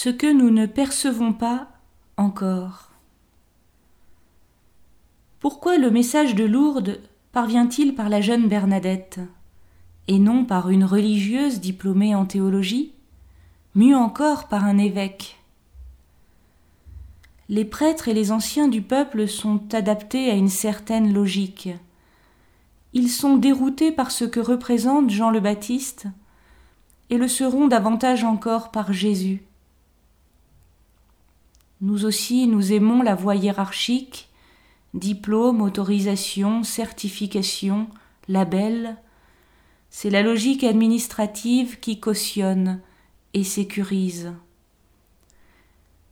Ce que nous ne percevons pas encore. Pourquoi le message de Lourdes parvient-il par la jeune Bernadette et non par une religieuse diplômée en théologie, mieux encore par un évêque? Les prêtres et les anciens du peuple sont adaptés à une certaine logique. Ils sont déroutés par ce que représente Jean le Baptiste et le seront davantage encore par Jésus. Nous aussi, nous aimons la voie hiérarchique diplôme, autorisation, certification, label, c'est la logique administrative qui cautionne et sécurise.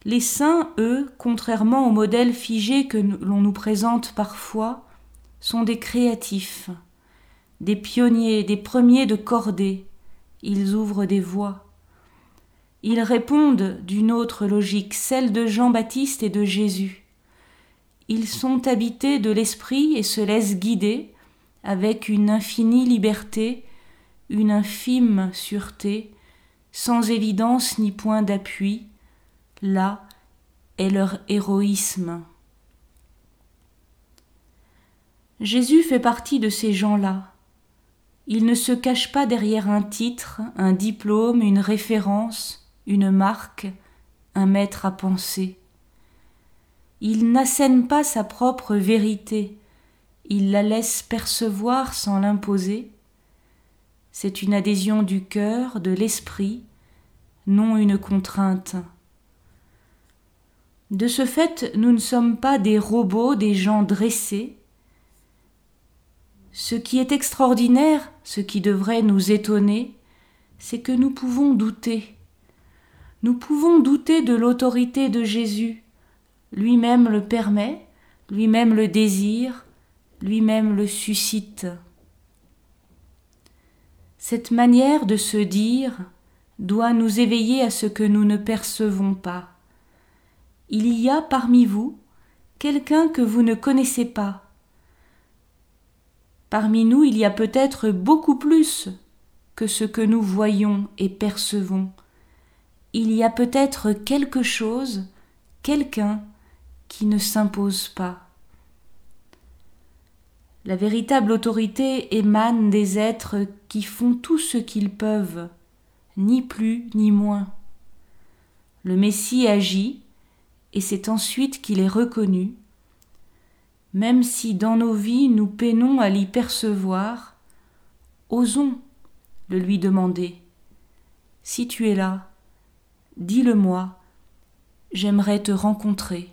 Les saints, eux, contrairement au modèle figé que l'on nous présente parfois, sont des créatifs, des pionniers, des premiers de cordée. Ils ouvrent des voies. Ils répondent d'une autre logique, celle de Jean-Baptiste et de Jésus. Ils sont habités de l'esprit et se laissent guider avec une infinie liberté, une infime sûreté, sans évidence ni point d'appui. Là est leur héroïsme. Jésus fait partie de ces gens-là. Il ne se cache pas derrière un titre, un diplôme, une référence, une marque, un maître à penser. Il n'assène pas sa propre vérité, il la laisse percevoir sans l'imposer. C'est une adhésion du cœur, de l'esprit, non une contrainte. De ce fait, nous ne sommes pas des robots, des gens dressés. Ce qui est extraordinaire, ce qui devrait nous étonner, c'est que nous pouvons douter. Nous pouvons douter de l'autorité de Jésus, lui-même le permet, lui-même le désire, lui-même le suscite. Cette manière de se dire doit nous éveiller à ce que nous ne percevons pas. Il y a parmi vous quelqu'un que vous ne connaissez pas. Parmi nous, il y a peut-être beaucoup plus que ce que nous voyons et percevons. Il y a peut-être quelque chose, quelqu'un qui ne s'impose pas. La véritable autorité émane des êtres qui font tout ce qu'ils peuvent, ni plus ni moins. Le Messie agit, et c'est ensuite qu'il est reconnu, même si dans nos vies nous peinons à l'y percevoir, osons le lui demander. Si tu es là, dis-le-moi, j'aimerais te rencontrer.